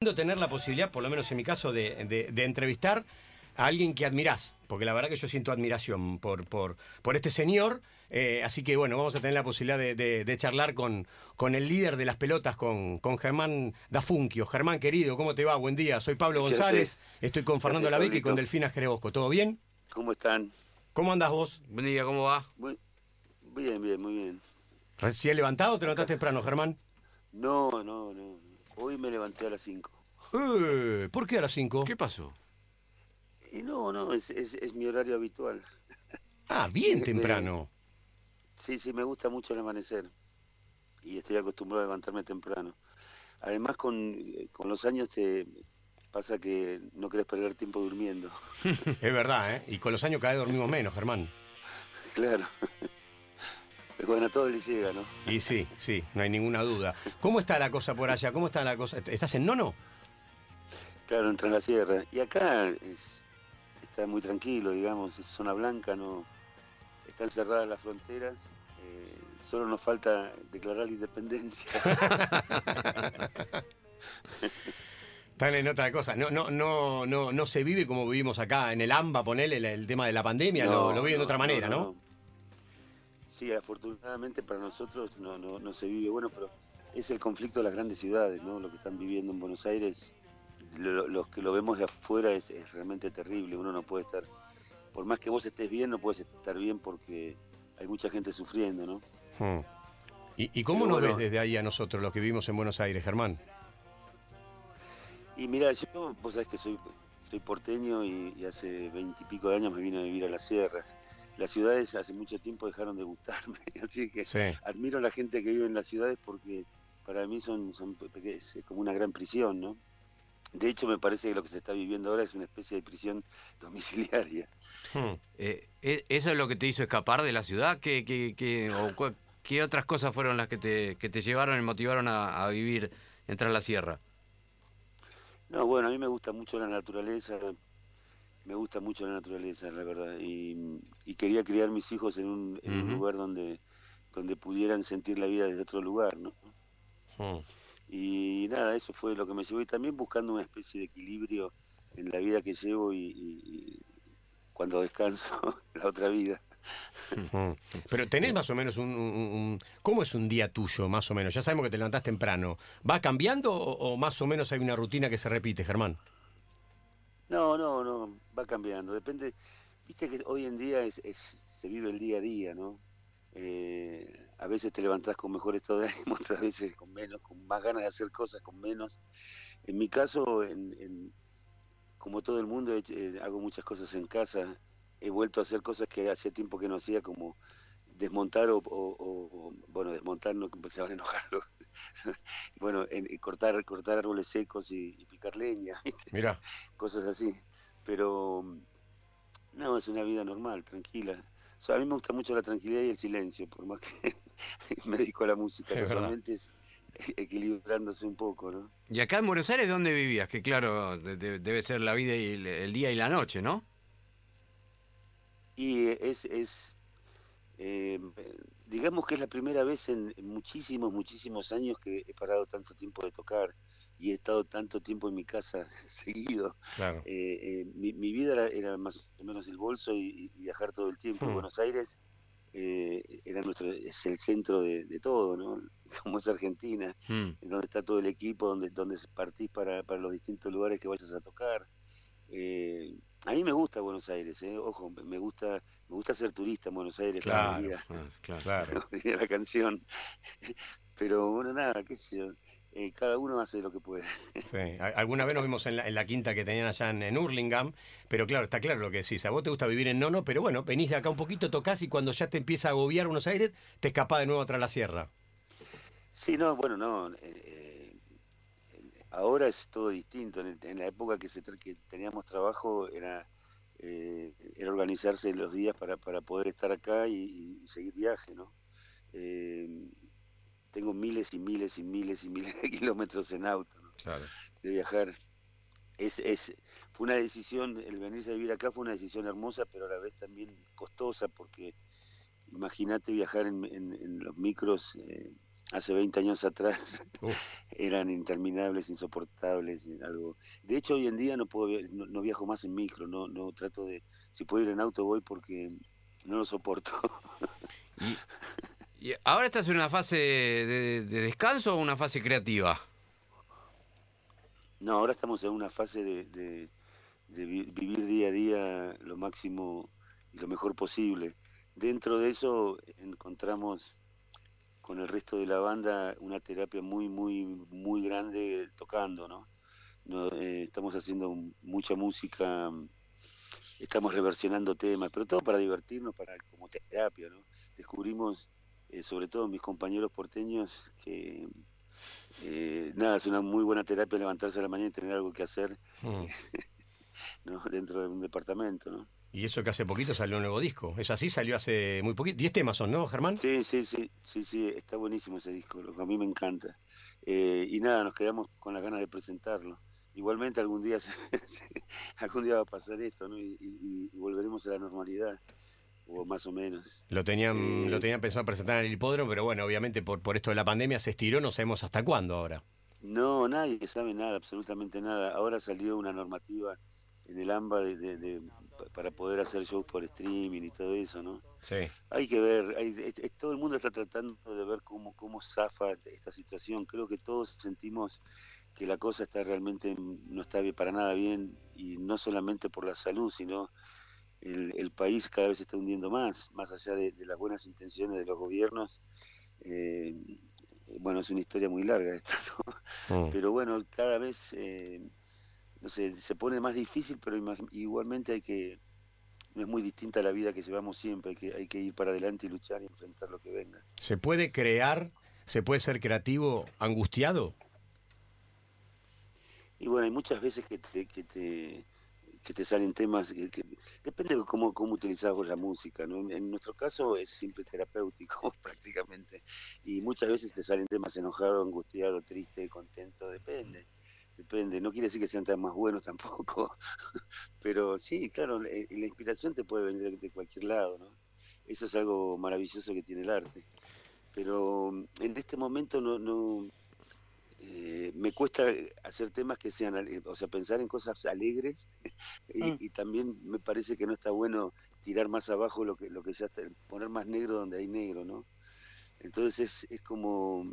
tener la posibilidad, por lo menos en mi caso, de, de- de entrevistar a alguien que admirás, porque la verdad que yo siento admiración por, por, por este señor, eh, así que bueno, vamos a tener la posibilidad de, de- de charlar con, con el líder de las pelotas, con, con Germán Dafunquio. Germán, querido, ¿cómo te va? Buen día, soy Pablo ¿Qué González, haces? estoy con ¿Qué Fernando Lavica y con? Delfina Jerebosco, ¿todo bien? ¿Cómo están? ¿Cómo andás vos? Buen día, ¿cómo va? Muy bien, bien, muy bien. ¿Recién levantado o te levantás temprano, Germán? No, no, no. Hoy me levanté a las 5. Eh, ¿Por qué a las 5? ¿Qué pasó? Y no, no, es, es, es mi horario habitual. Ah, bien Me- temprano. Sí, sí, me gusta mucho el amanecer. Y estoy acostumbrado a levantarme temprano. Además, con, con los años te pasa que no querés perder tiempo durmiendo. Es verdad, ¿eh? Y con los años cada vez dormimos menos, Germán. Claro. Bueno, a todos les llega, ¿no? Y sí, sí, no hay ninguna duda. ¿Cómo está la cosa por allá? ¿Cómo está la cosa? ¿Estás en Nono? Claro, entra en la sierra. Y acá es, está muy tranquilo, digamos, es zona blanca, no están cerradas las fronteras. eh, solo nos falta declarar la independencia. Están en otra cosa. No, no, no, no, no se vive como vivimos acá en el AMBA, ponele el, el tema de la pandemia, lo, lo viven de otra manera, ¿no? Sí, afortunadamente para nosotros no, no, no se vive bueno, pero es el conflicto de las grandes ciudades, ¿no? Lo que están viviendo en Buenos Aires, lo- los que lo vemos de afuera es, es realmente terrible. Uno no puede estar, por más que vos estés bien, no puedes estar bien porque hay mucha gente sufriendo, ¿no? Hmm. ¿Y, y cómo nos bueno. ves desde ahí a nosotros, los que vivimos en Buenos Aires, Germán? Y mira, yo, vos sabés que soy, soy porteño y, y hace veintipico de años me vine a vivir a la sierra. Las ciudades hace mucho tiempo dejaron de gustarme, así que Sí. admiro a la gente que vive en las ciudades porque para mí son, es, como una gran prisión, ¿no? De hecho, me parece que lo que se está viviendo ahora es una especie de prisión domiciliaria. Hmm. Eh, ¿e- ¿Eso es lo que te hizo escapar de la ciudad? ¿Qué, qué, qué- o qué otras cosas fueron las que te, que te llevaron y motivaron a, a vivir, entrar a la sierra? No, bueno, a mí me gusta mucho la naturaleza, me gusta mucho la naturaleza, la verdad, y, y quería criar mis hijos en un, en un lugar donde, donde pudieran sentir la vida desde otro lugar, ¿no? Y nada, eso fue lo que me llevó y también buscando una especie de equilibrio en la vida que llevo y, y- y cuando descanso la otra vida. Pero tenés más o menos un, un- un- ¿Cómo es un día tuyo, más o menos? Ya sabemos que te levantás temprano. ¿Va cambiando o, o más o menos hay una rutina que se repite, Germán? No, no, no, va cambiando, depende, viste que hoy en día es, es- se vive el día a día, ¿no? Eh, a veces te levantás con mejor estado de ánimo, otras veces con menos, con más ganas de hacer cosas, con menos. En mi caso, en, como todo el mundo, eh, hago muchas cosas en casa. He vuelto a hacer cosas que hacía tiempo que no hacía, como desmontar o, bueno, desmontar no se van a enojar. los- bueno, en- cortar, cortar árboles secos y, y picar leña, ¿viste? Mira. cosas así. Pero no, es una vida normal, tranquila. O sea, a mí me gusta mucho la tranquilidad y el silencio, por más que me dedico a la música. Es. Normalmente es equilibrándose un poco, ¿no? ¿Y acá en Buenos Aires dónde vivías? Que claro, de- de- debe ser la vida y el, el día y la noche, ¿no? Y es, es eh, digamos que es la primera vez en, en muchísimos, muchísimos años que he parado tanto tiempo de tocar y he estado tanto tiempo en mi casa seguido. Claro. Eh, eh, mi, mi vida era, era más o menos el bolso y, y viajar todo el tiempo. Hmm. Buenos Aires eh, era nuestro, es el centro de, de todo, ¿no? Como es Argentina, Mm. en donde está todo el equipo, donde, donde partís para, para los distintos lugares que vayas a tocar. Eh, a mí me gusta Buenos Aires, ¿eh? ojo, me gusta, me gusta ser turista en Buenos Aires, Claro. claro. Claro. la canción. Pero bueno, nada, qué sé yo, eh, cada uno hace lo que puede. Sí. Alguna vez nos vimos en la, en la quinta que tenían allá en, en Hurlingham, pero claro, está claro lo que decís. A vos te gusta vivir en Nono, pero bueno, venís de acá un poquito, tocás y cuando ya te empieza a agobiar Buenos Aires, te escapás de nuevo tras la sierra. Sí, no, bueno, no. eh, eh, ahora es todo distinto. En, el- en la época que, se, tra- que teníamos trabajo era, eh, era organizarse los días para, para poder estar acá y, y seguir viaje, ¿no? Eh, tengo miles y miles y miles y miles de kilómetros en auto ¿no? Claro. de viajar. Es, es, fue una decisión, el venirse a vivir acá fue una decisión hermosa, pero a la vez también costosa, porque imagínate viajar en, en- en los micros eh, hace 20 años atrás Uf. eran interminables, insoportables, algo. De hecho, hoy en día no puedo no, no viajo más en micro, no no trato de si puedo ir en auto voy porque no lo soporto. Y, y ahora estás en una fase de, de descanso o una fase creativa? No, ahora estamos en una fase de, de- de vi- vivir día a día lo máximo y lo mejor posible. Dentro de eso encontramos con el resto de la banda una terapia muy, muy, muy grande tocando, ¿no? No, eh, estamos haciendo mucha música, estamos reversionando temas, pero todo para divertirnos, para como terapia, ¿no? Descubrimos, eh, sobre todo mis compañeros porteños, que eh, nada, es una muy buena terapia levantarse a la mañana y tener algo que hacer Mm. ¿no? dentro de un departamento, ¿no? Y eso que hace poquito salió un nuevo disco. ¿Es así? Salió hace muy poquito. 10 temas son, ¿no, Germán? Sí, sí, sí, sí, sí, está buenísimo ese disco, lo que a mí me encanta. Eh, y nada, nos quedamos con las ganas de presentarlo. Igualmente algún día, algún día va a pasar esto, ¿no? Y, y- y volveremos a la normalidad, o más o menos. Lo tenían, Eh. lo tenían pensado presentar en el hipódromo, pero bueno, obviamente por, por esto de la pandemia se estiró, no sabemos hasta cuándo ahora. No, nadie sabe nada, absolutamente nada. Ahora salió una normativa en el AMBA de, de- de- para poder hacer shows por streaming y todo eso, ¿no? Sí. Hay que ver, hay- es- todo el mundo está tratando de ver cómo, cómo zafa esta situación. Creo que todos sentimos que la cosa está realmente, no está bien, para nada bien, y no solamente por la salud, sino el, el país cada vez se está hundiendo más, más allá de, de las buenas intenciones de los gobiernos. Eh, bueno, es una historia muy larga esta, ¿no? Mm. Pero bueno, cada vez, eh, no sé, se pone más difícil, pero igualmente hay que, no es muy distinta a la vida que llevamos siempre, hay que, hay que ir para adelante y luchar y enfrentar lo que venga. ¿Se puede crear, se puede ser creativo angustiado? Y bueno, hay muchas veces que te, que te, que te salen temas, que, que- depende de cómo, cómo utilizás vos la música, ¿no? En, en nuestro caso es siempre terapéutico prácticamente, y muchas veces te salen temas enojado, angustiado, triste, contento, depende. Depende, no quiere decir que sean temas más buenos tampoco, pero sí, claro, la, la inspiración te puede venir de, cualquier lado, ¿no? Eso es algo maravilloso que tiene el arte. Pero mm, en este momento no, no eh, me cuesta hacer temas que sean, o sea, pensar en cosas alegres y, Mm. y también me parece que no está bueno tirar más abajo lo que lo que está, poner más negro donde hay negro, ¿no? Entonces es, es como,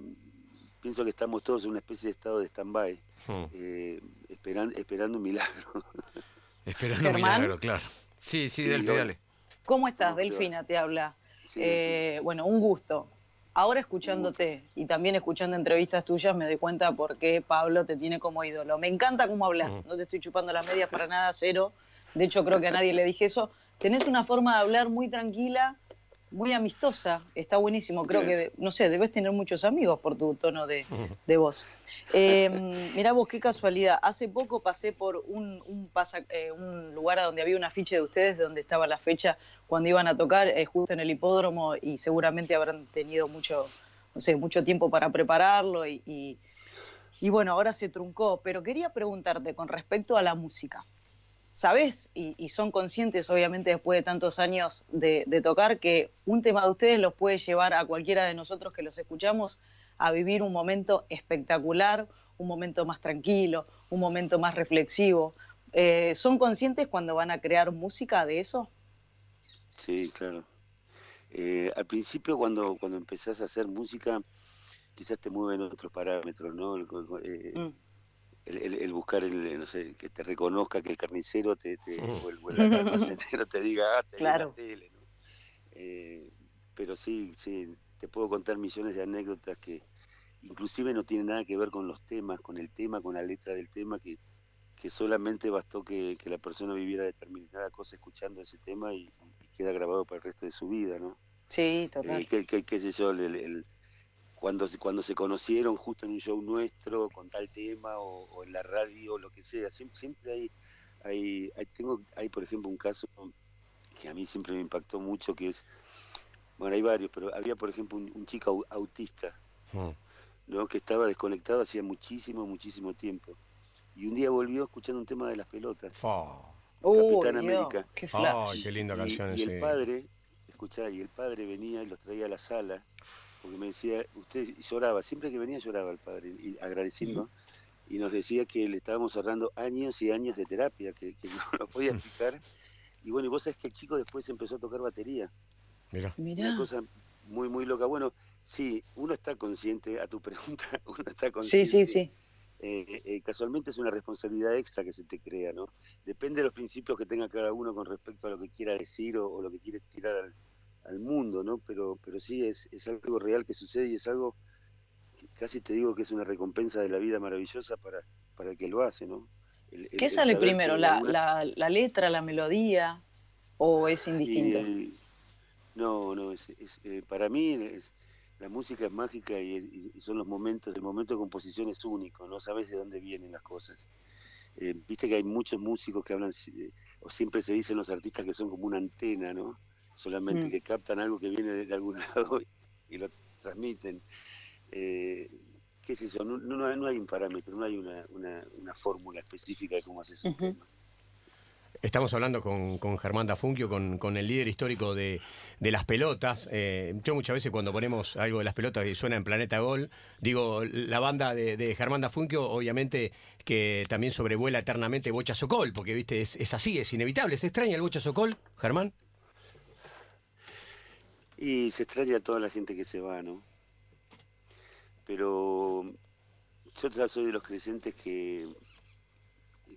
pienso que estamos todos en una especie de estado de stand-by, Mm. eh, esperan- esperando un milagro. Esperando un Germán. milagro, claro. Sí, sí, Sí, Delphi, lo- dale. ¿Cómo estás, Delfina? Te habla. Sí, Eh, bueno, un gusto. Ahora escuchándote y también escuchando entrevistas tuyas me doy cuenta por qué Pablo te tiene como ídolo. Me encanta cómo hablas, no te estoy chupando las medias para nada, cero. De hecho, creo que a nadie le dije eso. Tenés una forma de hablar muy tranquila, muy amistosa. Está buenísimo. Creo que, no sé, debes tener muchos amigos por tu tono de, de voz. Eh, mirá vos, qué casualidad. Hace poco pasé por un, un, pasa- eh, un lugar a donde había un afiche de ustedes, donde estaba la fecha cuando iban a tocar, eh, justo en el hipódromo, y seguramente habrán tenido mucho, no sé, mucho tiempo para prepararlo. Y, y- y bueno, ahora se truncó. Pero quería preguntarte con respecto a la música. ¿Sabés? Y, y son conscientes, obviamente, después de tantos años de, de tocar, que un tema de ustedes los puede llevar a cualquiera de nosotros que los escuchamos a vivir un momento espectacular, un momento más tranquilo, un momento más reflexivo. Eh, ¿Son conscientes cuando van a crear música de eso? Sí, claro. Eh, al principio, cuando, cuando empezás a hacer música, quizás te mueven otros parámetros, ¿no? El, eh, Mm. El, el- el buscar, el, no sé, que te reconozca que el carnicero te, te o el, o el almacenero te diga, ah, te en la Claro. tele, ¿no? Eh, pero sí, sí, te puedo contar millones de anécdotas que inclusive no tienen nada que ver con los temas, con el tema, con la letra del tema, que, que solamente bastó que, que la persona viviera determinada cosa escuchando ese tema y, y queda grabado para el resto de su vida, ¿no? Sí, total. Eh, qué- qué sé yo, el- el- el- cuando, se- cuando se conocieron justo en un show nuestro con tal tema o, o en la radio o lo que sea, siempre, siempre hay, hay, hay, tengo, hay por ejemplo un caso que a mí siempre me impactó mucho que es, bueno hay varios, pero había por ejemplo un, un chico au- autista, Mm. ¿no? que estaba desconectado hacía muchísimo, muchísimo tiempo. Y un día volvió escuchando un tema de las pelotas. Capitán América. qué flash. Qué linda Y- canción y, ese. el padre, escuchá, y el padre venía y los traía a la sala porque me decía, usted lloraba, siempre que venía lloraba el padre, y agradeciendo, y nos decía que le estábamos ahorrando años y años de terapia, que, que no lo podía explicar. Y bueno, y vos sabés que el chico después empezó a tocar batería. Mira. Una cosa muy, muy loca. Bueno, sí, uno está consciente, a tu pregunta, uno está consciente. Sí, sí, sí. Eh, eh, casualmente es una responsabilidad extra que se te crea, ¿no? Depende de los principios que tenga cada uno con respecto a lo que quiera decir o, lo que quiere tirar al, al, mundo, ¿no? Pero, pero sí, es, es algo real que sucede y es algo que casi te digo que es una recompensa de la vida maravillosa para, para el que lo hace, ¿no? El, ¿Qué sale primero, la, la, la, letra, la melodía o es indistinto? Y, no, no, es, es eh, para mí es, la música es mágica y, son los momentos, el momento de composición es único, no sabes de dónde vienen las cosas. Eh, Viste que hay muchos músicos que hablan, eh, o siempre se dicen los artistas que son como una antena, ¿no? Solamente Mm. que captan algo que viene de, de algún lado y lo transmiten. Eh, qué sé yo, no, no, no hay un parámetro, no hay una, una, una fórmula específica de cómo haces un tema. Estamos hablando con, con Germán Dafunquio, con, con el líder histórico de, de las pelotas. Eh, yo muchas veces cuando ponemos algo de las pelotas y suena en Planeta Gol, digo, la banda de, de Germán Dafunquio, obviamente que también sobrevuela eternamente Bocha Socol, porque viste, es, es así, es inevitable. ¿Se extraña el Bocha Socol, Germán? Y se extraña a toda la gente que se va, ¿no? Pero yo soy de los creyentes que,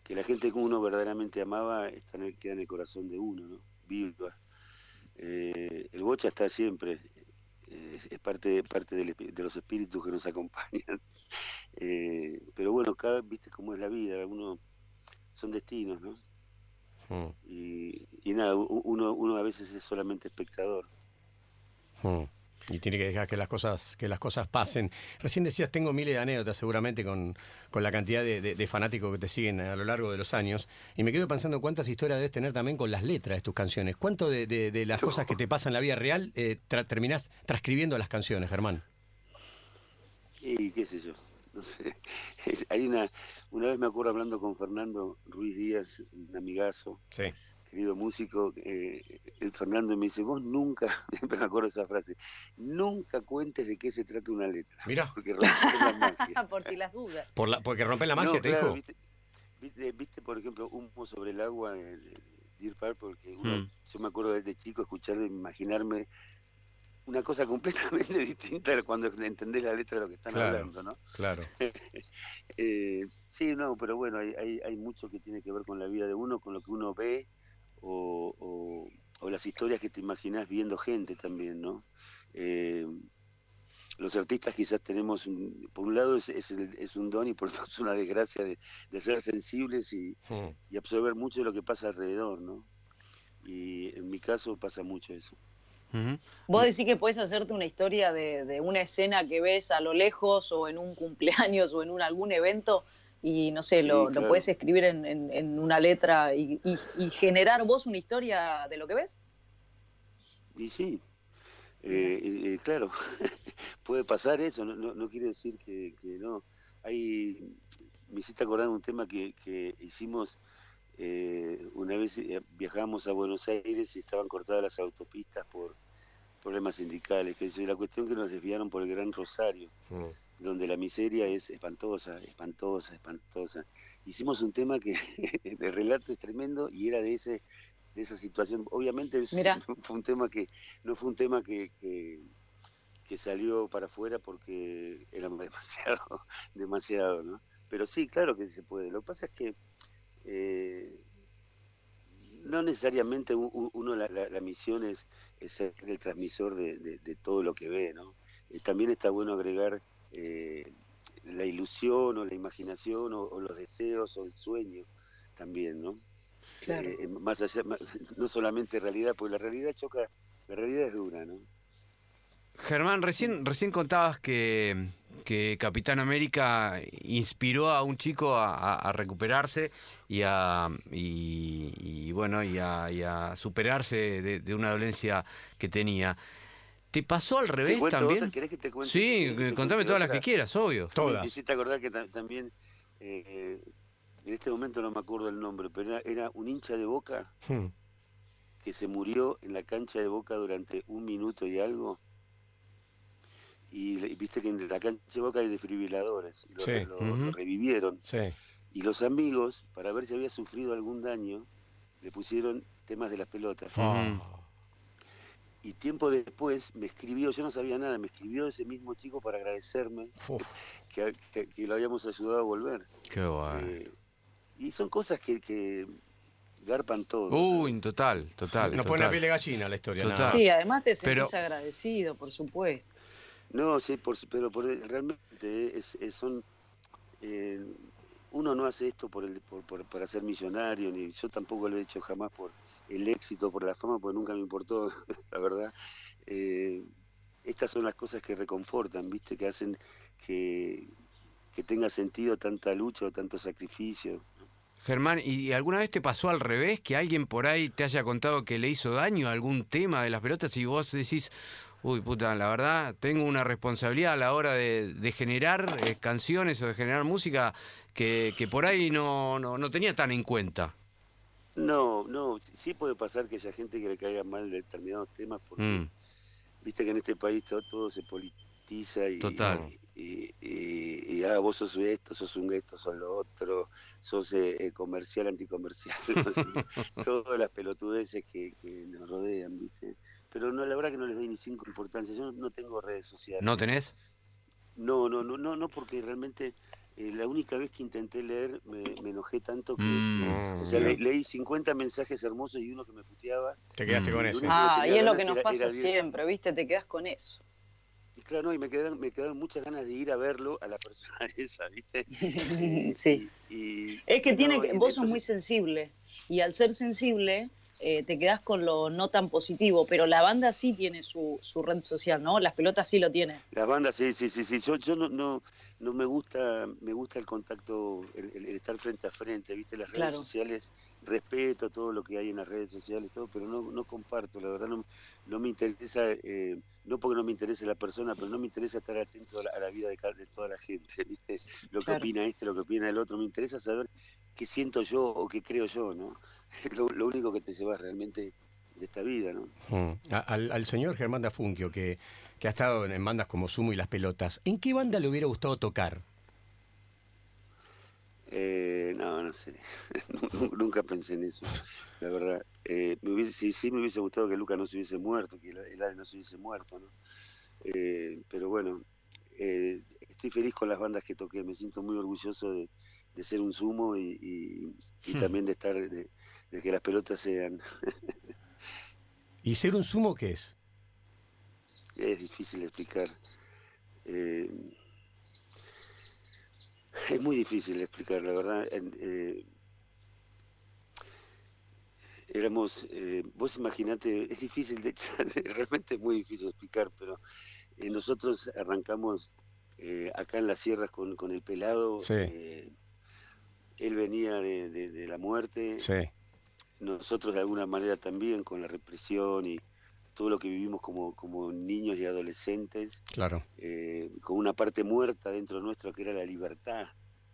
que la gente que uno verdaderamente amaba está en el- queda en el corazón de uno, ¿no? Viva. Eh, el bocha está siempre, eh, es, parte, parte del de los espíritus que nos acompañan. Eh, pero bueno, cada, viste cómo es la vida, uno son destinos, ¿no? Mm, Y, y nada, uno, uno a veces es solamente espectador. Mm. Y tiene que dejar que las cosas, que las cosas pasen. Recién decías, tengo miles de anécdotas seguramente con, con la cantidad de, de- de fanáticos que te siguen a lo largo de los años. Y me quedo pensando cuántas historias debes tener también con las letras de tus canciones. ¿Cuánto de, de- las cosas que te pasan en la vida real eh, tra- terminás transcribiendo las canciones, Germán? Y qué sé yo, no sé. Hay una, una vez me acuerdo hablando con Fernando Ruiz Díaz, un amigazo, Sí. Querido músico, eh, el Fernando me dice, vos nunca, siempre me acuerdo esa frase, nunca cuentes de qué se trata una letra, Mira, porque rompes la magia. Por si las dudas. por la, porque rompe la magia, No, te claro, dijo. Viste, viste, viste, por ejemplo, Humo sobre el agua de, de Deer Park, porque uno, Mm. yo me acuerdo desde chico escuchar, imaginarme una cosa completamente distinta cuando entendés la letra de lo que están Claro. hablando, ¿no? Claro. Eh, sí, no, pero bueno, hay, hay, hay mucho que tiene que ver con la vida de uno, con lo que uno ve o, o- o las historias que te imaginas viendo gente también, ¿no? Eh, los artistas quizás tenemos, un- por un lado es, es, el- es un don y por otro es una desgracia de, de ser sensibles y, y absorber mucho de lo que pasa alrededor, ¿no? Y en mi caso pasa mucho eso. Vos decís que podés hacerte una historia de, de una escena que ves a lo lejos o en un cumpleaños o en un, algún evento y no sé, Sí, lo, claro. lo podés escribir en, en- en una letra y, y- y generar vos una historia de lo que ves. Y sí, eh, eh, claro, puede pasar eso, no, no, no quiere decir que, que no. Hay, me hiciste acordar un tema que, que hicimos eh, una vez eh, viajamos a Buenos Aires y estaban cortadas las autopistas por problemas sindicales, que eso, y la cuestión que nos desviaron por el Gran Rosario, Mm. Donde la miseria es espantosa, espantosa, espantosa. Hicimos un tema que el relato es tremendo y era de ese de esa situación. Obviamente es- Mirá. fue un tema que no fue un tema que, que, que salió para afuera porque era demasiado, demasiado, ¿no? Pero sí, claro que sí se puede. Lo que pasa es que eh, no necesariamente uno la, la- la misión es, es ser el transmisor de, de- de todo lo que ve, ¿no? Eh, también está bueno agregar eh, la ilusión o la imaginación o, o los deseos o el sueño también, ¿no? Claro. Eh, más allá, no solamente realidad, porque la realidad choca, la realidad es dura, ¿no? Germán, recién, recién contabas que, que Capitán América inspiró a un chico a, a- a recuperarse y a, y, y bueno, y a, y a superarse de, de una dolencia que tenía. ¿Te pasó al ¿Te revés también? otra? ¿Querés que te cuente? Sí, ¿Querés que te contame todas las que quieras, obvio. Todas. Me hiciste acordar que ta- también, eh, en este momento no me acuerdo el nombre, pero era, era un hincha de Boca Mm. que se murió en la cancha de Boca durante un minuto y algo. y, viste que en la cancha de Boca hay desfibriladores, y lo, Sí. lo- revivieron. Sí. Y los amigos, para ver si había sufrido algún daño, le pusieron temas de las pelotas. Ujú. Y tiempo después me escribió, yo no sabía nada, me escribió ese mismo chico para agradecerme que, que- que lo habíamos ayudado a volver. Qué bueno. Eh, y son cosas que, que garpan todo. Uy, ¿sabes? total, total. Nos pone la piel de gallina la historia. Nada más. Sí, además te Pero- sentís agradecido, por supuesto. No, sí, por, pero por, realmente eh, es, es- son... eh, uno no hace esto por el, por, por- para ser millonario, ni yo tampoco lo he hecho jamás por el éxito, por la fama, porque nunca me importó, la verdad. Eh, estas son las cosas que reconfortan, ¿viste? Que hacen que, que tenga sentido tanta lucha o tanto sacrificio. Germán, ¿y alguna vez te pasó al revés? Que alguien por ahí te haya contado que le hizo daño a algún tema de las pelotas y vos decís, uy, puta, la verdad, tengo una responsabilidad a la hora de, de generar eh, canciones o de generar música que, que por ahí no, no, no tenía tan en cuenta. No, no, sí- sí puede pasar que haya gente que le caiga mal determinados temas porque Mm, viste que en este país todo, todo se politiza y, Total. y, y- y, ah, vos sos esto, sos un esto, sos lo otro, sos eh, eh, comercial, anticomercial, no todas las pelotudeces que, que nos rodean, viste. Pero no, la verdad que no les doy ni cinco importancia. Yo no tengo redes sociales. ¿No tenés? No, no, no, no, no, porque realmente eh, la única vez que intenté leer me, me enojé tanto que, Mm, o sea, le- leí 50 mensajes hermosos y uno que me puteaba. Te quedaste Mm. con eso. Ah, y es lo que nos era- pasa era siempre, ¿viste? Te quedas con eso. Y claro, no, y me quedaron, me quedaron muchas ganas de ir a verlo a la persona esa, ¿viste? Y- Sí. y- y- Es que tiene que, vos sos muy sensible y al ser sensible eh, te quedás con lo no tan positivo, pero la banda sí tiene su, su red social, ¿no? Las pelotas sí lo tienen. Las bandas, sí, sí, sí, sí. Yo, yo no, no, no me gusta, me gusta el contacto, el, estar frente a frente, ¿viste? Las redes Claro. sociales, respeto todo lo que hay en las redes sociales, todo, pero no, no comparto, la verdad no, no me interesa, eh, no porque no me interese la persona, pero no me interesa estar atento a la, a la vida de, de toda la gente, ¿viste? Lo que opina este, lo que opina el otro, me interesa saber qué siento yo o qué creo yo, ¿no? Lo, lo único que te llevas realmente de esta vida, ¿no? Mm. A- Al, al señor Germán Dafunquio, que, que ha estado en bandas como Sumo y Las Pelotas, ¿en qué banda le hubiera gustado tocar? Eh, no, no sé. Nu- Nunca pensé en eso, la verdad. Eh, me hubiese, sí, sí me hubiese gustado que Luca no se hubiese muerto, que el, Ale no se hubiese muerto, ¿no? Eh, pero bueno, eh, estoy feliz con las bandas que toqué. Me siento muy orgulloso de, de ser un sumo y, y- y Hmm. también de estar, de, de que las pelotas sean. ¿Y ser un sumo qué es? Es difícil explicar. Eh, es muy difícil explicar, la verdad. Eh, éramos, eh, vos imaginate, es difícil, de, realmente es muy difícil explicar, pero nosotros arrancamos acá en las sierras con, con el pelado. Sí. él venía de, de- de la muerte, Sí. nosotros de alguna manera también con la represión y todo lo que vivimos como, como niños y adolescentes, Claro. eh, con una parte muerta dentro nuestro que era la libertad,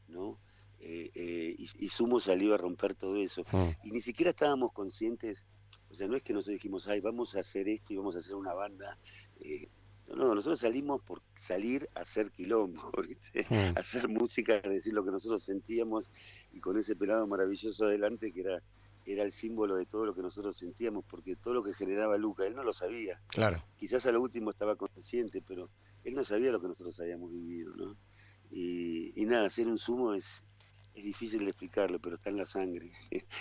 ¿no? Eh, eh, y, y Sumo salió a romper todo eso. Mm. Y ni siquiera estábamos conscientes, o sea, no es que nosotros dijimos, ay, vamos a hacer esto y vamos a hacer una banda. eh, no, no, nosotros salimos por salir a hacer quilombo, ¿viste? Mm. a hacer música, a decir lo que nosotros sentíamos y con ese pelado maravilloso adelante que era, era el símbolo de todo lo que nosotros sentíamos, porque todo lo que generaba Luca, él no lo sabía. Claro. Quizás a lo último estaba consciente, pero él no sabía lo que nosotros habíamos vivido, ¿no? Y, y nada, ser un sumo es, es difícil de explicarlo, pero está en la sangre.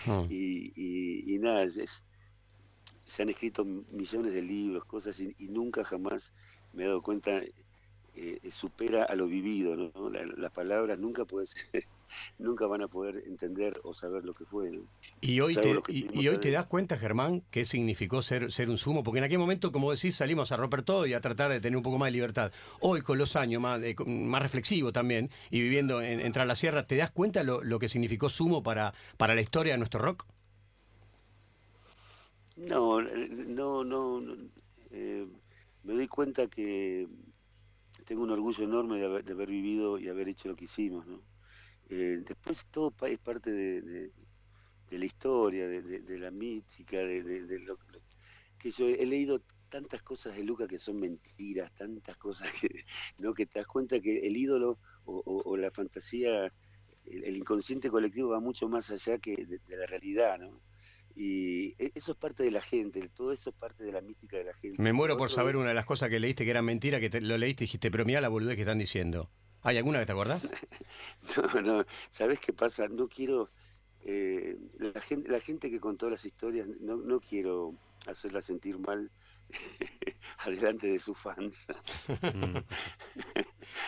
Mm. y, y- y nada, es- se han escrito millones de libros, cosas, y, y nunca jamás me he dado cuenta, eh, supera a lo vivido, ¿no? La- las palabras nunca puedes, nunca van a poder entender o saber lo que fue, ¿no? Y hoy, te, y, hoy te das cuenta, Germán, qué significó ser, ser un sumo, porque en aquel momento, como decís, salimos a romper todo y a tratar de tener un poco más de libertad. Hoy, con los años, más, eh, más reflexivo también, y viviendo en, en Tras la Sierra, ¿te das cuenta lo, lo que significó sumo para, para la historia de nuestro rock? No, no, no. no, eh, me doy cuenta que tengo un orgullo enorme de haber, de haber vivido y haber hecho lo que hicimos, ¿no? Eh, después todo es parte de, de- de la historia, de, de- de la mítica, de, lo, que yo he leído tantas cosas de Luca que son mentiras, tantas cosas que, ¿no? que te das cuenta que el ídolo o, la fantasía, el, inconsciente colectivo va mucho más allá que de, la realidad, ¿no? Y e, eso es parte de la gente, todo eso es parte de la mística de la gente. Me muero por saber una de las cosas que leíste que era mentira, que lo leíste y dijiste, pero mira la boludez que están diciendo. ¿Hay alguna que te acordás? no, no, ¿sabes qué pasa? No quiero... Eh, la, gente, la gente que contó las historias, no, no quiero hacerla sentir mal adelante de sus fans. Mm.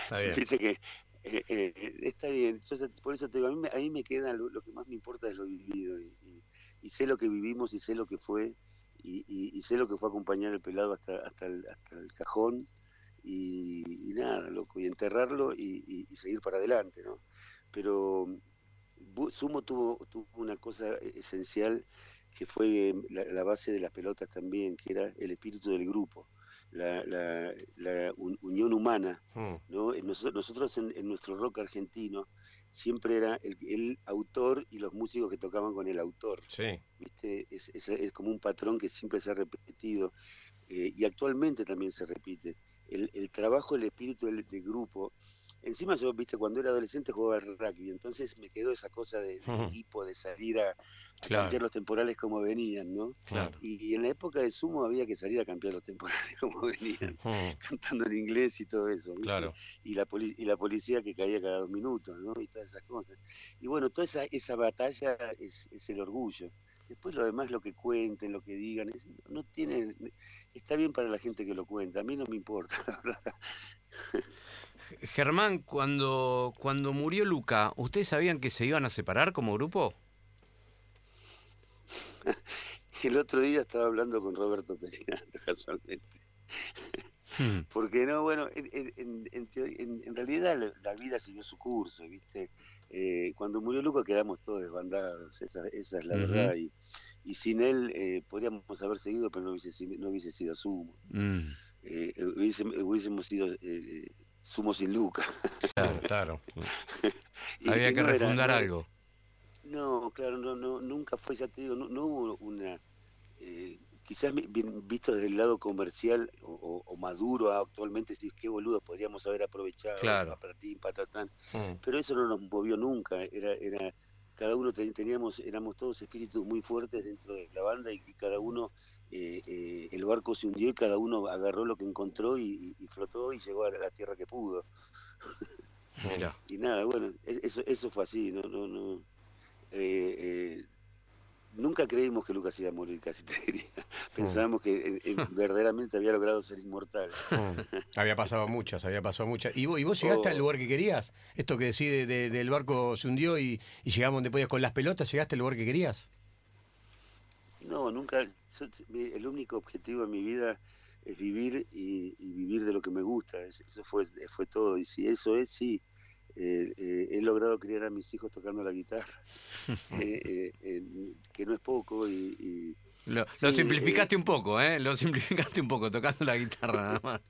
está bien. que eh, eh, está bien, por eso te digo, a mí, a mí me queda lo, que más me importa es lo vivido y, sé lo que vivimos y sé lo que fue y, sé lo que fue acompañar el pelado hasta, hasta, el, hasta el cajón y, nada, loco, y enterrarlo y, seguir para adelante, ¿no? Pero Sumo tuvo, tuvo una cosa esencial que fue la, base de las pelotas también, que era el espíritu del grupo, la, unión humana. Hmm. ¿no? Nosotros, en, nuestro rock argentino siempre era el, autor y los músicos que tocaban con el autor. ¿viste? Es, es, como un patrón que siempre se ha repetido eh, y actualmente también se repite. El, trabajo, el espíritu del, grupo. Encima yo, viste, cuando era adolescente jugaba rugby, entonces me quedó esa cosa de, de equipo, de salir a, cambiar los temporales como venían, ¿no? Y, en la época de Sumo había que salir a cambiar los temporales como venían, cantando en inglés y todo eso. Claro. Y la, y la policía que caía cada dos minutos, ¿no? Y todas esas cosas. Y bueno, toda esa, esa batalla es, es el orgullo. Después lo demás, lo que cuenten, lo que digan, no tiene, está bien para la gente que lo cuenta, a mí no me importa, Germán, cuando, cuando murió Luca, ¿ustedes sabían que se iban a separar como grupo? el otro día estaba hablando con Roberto Pereira, casualmente. Hmm. Porque no, bueno, en, realidad la, vida siguió su curso, ¿viste? Eh, cuando murió Luca quedamos todos desbandados, esa, es la verdad. Y, sin él eh, podríamos haber seguido, pero no hubiese, no hubiese sido Sumo. Mm. Eh, hubiésemos sido Sumo sin Luca. Claro, claro. Había que refundar algo. No, claro, no, no, nunca fue, ya te digo, no, hubo una, eh, quizás visto desde el lado comercial o, maduro actualmente, si qué boludo podríamos haber aprovechado claro. patatán, mm. pero eso no nos movió nunca, era, era, cada uno teníamos, éramos todos espíritus muy fuertes dentro de la banda y, cada uno, eh, eh, el barco se hundió y cada uno agarró lo que encontró y, flotó y llegó a la tierra que pudo. y nada, bueno, e, eso, eso fue así, no, no, no eh, nunca creímos que Lucas iba a morir, casi te diría. Pensábamos que eh, verdaderamente había logrado ser inmortal. Había pasado muchas, había pasado muchas. ¿Y vos, y vos llegaste al oh. lugar que querías? Esto que decide del barco se hundió y, llegamos donde podías con las pelotas, ¿llegaste al lugar que querías? No, nunca. el único objetivo en mi vida es vivir y, vivir de lo que me gusta. Eso fue, fue todo. Y si eso es, sí. Eh, eh, he logrado criar a mis hijos tocando la guitarra, eh, que no es poco. Y, lo, simplificaste un poco, ¿eh? Lo simplificaste un poco, tocando la guitarra nada más.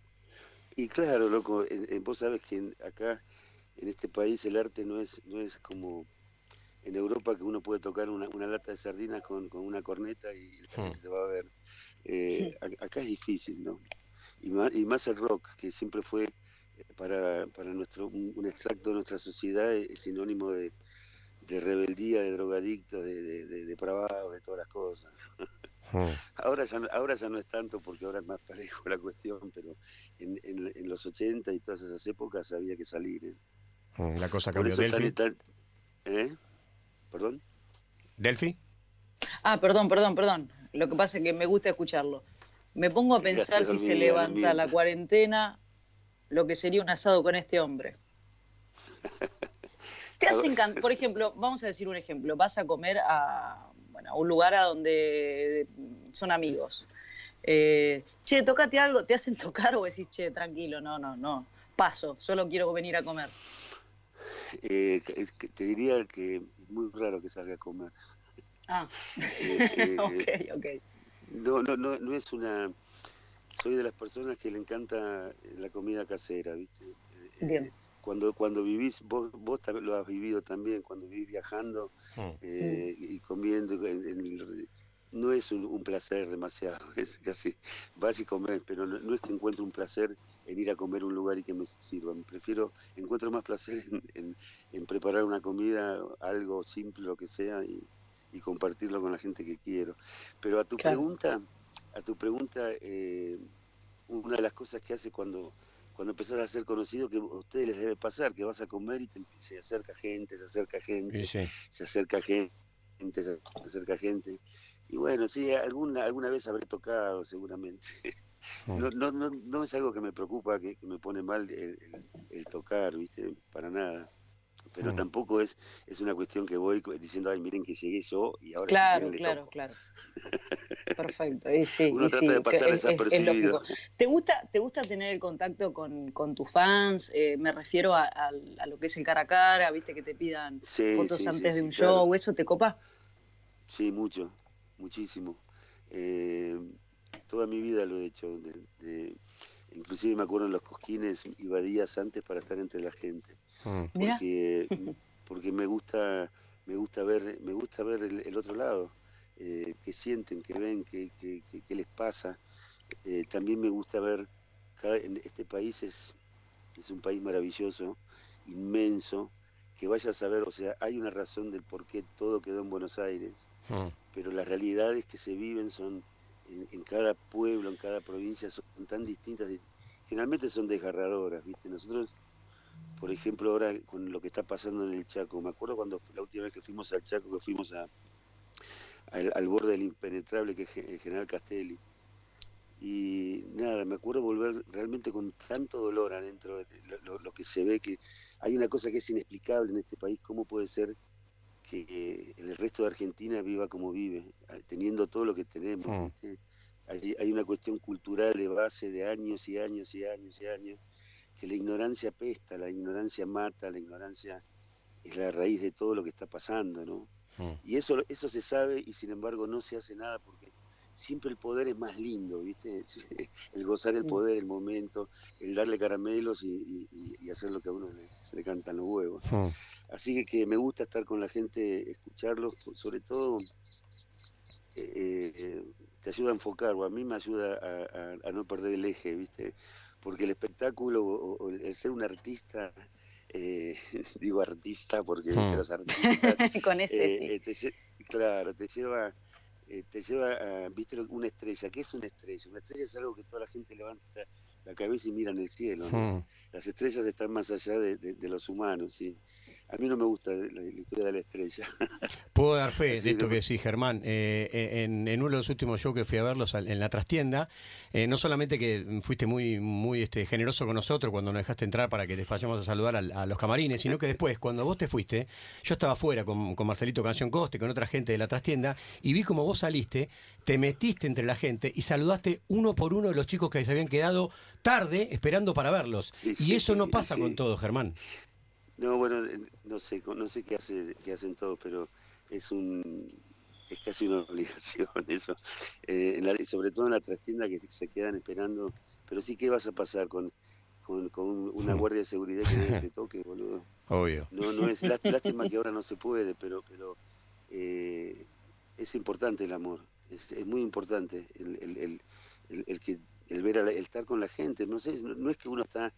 Y claro, loco, vos sabes que acá, en este país, el arte no es, no es como en Europa que uno puede tocar una, lata de sardinas con, una corneta y la gente se va a ver. acá es difícil, ¿no? Y más, y más el rock, que siempre fue para, para nuestro, un, extracto de nuestra sociedad es sinónimo de, rebeldía, de drogadicto, de, de, de, de todas las cosas. Hmm. Ahora, ya, ahora ya no es tanto porque ahora es más parejo la cuestión, pero en, en, los 80 y todas esas épocas había que salir. ¿eh? Hmm, la cosa cambió. ¿Delphi? ¿Eh? ¿Perdón? ¿Delphi? Ah, perdón, perdón, perdón. Lo que pasa es que me gusta escucharlo. Me pongo a pensar si se levanta la cuarentena lo que sería un asado con este hombre. ¿Te hacen, por ejemplo, vamos a decir un ejemplo, vas a comer a, bueno, a un lugar a donde son amigos. Eh, che, tocate algo, ¿te hacen tocar o decís, che, tranquilo, no, no, no, paso, solo quiero venir a comer? Eh, te diría que es muy raro que salga a comer. Ah, eh, ok, ok. No, no, no, no es una soy de las personas que le encanta la comida casera, ¿viste? Bien. Eh, cuando, cuando vivís, vos, vos lo has vivido también, cuando vivís viajando hmm. eh, y comiendo, no es un, un placer demasiado, es casi vas y comer, pero no, no es que encuentre un placer en ir a comer a un lugar y que me sirvan. Prefiero, encuentro más placer en, en- en preparar una comida, algo simple, lo que sea, y, y compartirlo con la gente que quiero. Pero a tu Claro. pregunta, a tu pregunta, eh, una de las cosas que hace cuando cuando empezás a ser conocido que a ustedes les debe pasar, que vas a comer y te, se acerca gente, se acerca gente, sí. se acerca gente, se acerca gente. Y bueno, sí, alguna, alguna vez habré tocado seguramente. No, no, no, no es algo que me preocupa, que, que me pone mal el, el- el tocar, ¿viste? Para nada. Pero tampoco es, es una cuestión que voy diciendo, ay, miren que llegué yo y ahora Claro, claro, toco". claro. Perfecto, y sí, Uno y trata sí, de pasar es, es- es desapercibido. ¿Te gusta, ¿Te gusta tener el contacto con, con tus fans? Eh, me refiero a, a- a lo que es el cara a cara, viste que te pidan Sí, fotos antes de un claro. show, ¿eso te copa? Sí, mucho, muchísimo. Eh, toda mi vida lo he hecho. de- de- inclusive me acuerdo en los cosquines, iba días antes para estar entre la gente. Mm. Porque, porque me gusta, me gusta ver, me gusta ver el, el otro lado, eh, qué sienten, qué ven, qué, qué- qué- qué les pasa. Eh, también me gusta ver, cada, en este país es, es un país maravilloso, inmenso, que vaya a saber, o sea, hay una razón del por qué todo quedó en Buenos Aires Mm. pero las realidades que se viven son en, en cada pueblo, en cada provincia, son tan distintas, generalmente son desgarradoras, ¿viste? Nosotros, por ejemplo, ahora con lo que está pasando en el Chaco, me acuerdo cuando la última vez que fuimos al Chaco, que fuimos a, al, al borde del impenetrable que es el General Castelli, y nada, me acuerdo volver realmente con tanto dolor adentro, de lo, lo- lo que se ve, que hay una cosa que es inexplicable en este país, ¿cómo puede ser que eh, el resto de Argentina viva como vive, eh, teniendo todo lo que tenemos. Mm. ¿viste? Hay, hay una cuestión cultural de base de años y años y años y años, que la ignorancia pesta, la ignorancia mata, la ignorancia es la raíz de todo lo que está pasando, ¿no? Y eso, eso se sabe y sin embargo no se hace nada porque siempre el poder es más lindo, ¿viste? El gozar el poder, el momento, el darle caramelos y, y- y- y hacer lo que a uno le- se le cantan los huevos. Así que, que me gusta estar con la gente, escucharlos, sobre todo eh, eh, te ayuda a enfocar, o a mí me ayuda a, a- a no perder el eje, ¿viste? Porque el espectáculo o, o el ser un artista, eh, digo artista porque Hmm. los artistas, con ese, eh, sí. eh, te claro, te lleva, eh, te lleva a, viste, una estrella. ¿Qué es una estrella? Una estrella es algo que toda la gente levanta la cabeza y mira en el cielo. ¿no? Mm. Las estrellas están más allá de, de- de los humanos, ¿sí? A mí no me gusta la, la historia de la estrella. Puedo dar fe Así de esto que- que decís, Germán. Eh, eh, en, en uno de los últimos shows que fui a verlos en la trastienda, eh, no solamente que fuiste muy, muy este, generoso con nosotros cuando nos dejaste entrar para que te vayamos a saludar al- a, los camarines, sino que después, cuando vos te fuiste, yo estaba afuera con, con Marcelito Canción Coste, con otra gente de la trastienda, y vi como vos saliste, te metiste entre la gente y saludaste uno por uno de los chicos que se habían quedado tarde esperando para verlos. Sí, Y eso no pasa sí. con todo, Germán. No, bueno, no sé, no sé qué hace, qué hacen todos, pero es un es casi una obligación eso. Eh, en la- sobre todo en la trastienda que se quedan esperando. Pero sí, ¿qué vas a pasar con, con, con un- una guardia de seguridad que te toque, boludo? Obvio. No, no es lás- lástima que ahora no se puede, pero, pero eh, es importante el amor, es, es muy importante el, el, el, el- el que el ver a la- el estar con la gente. No sé, no, no es que uno está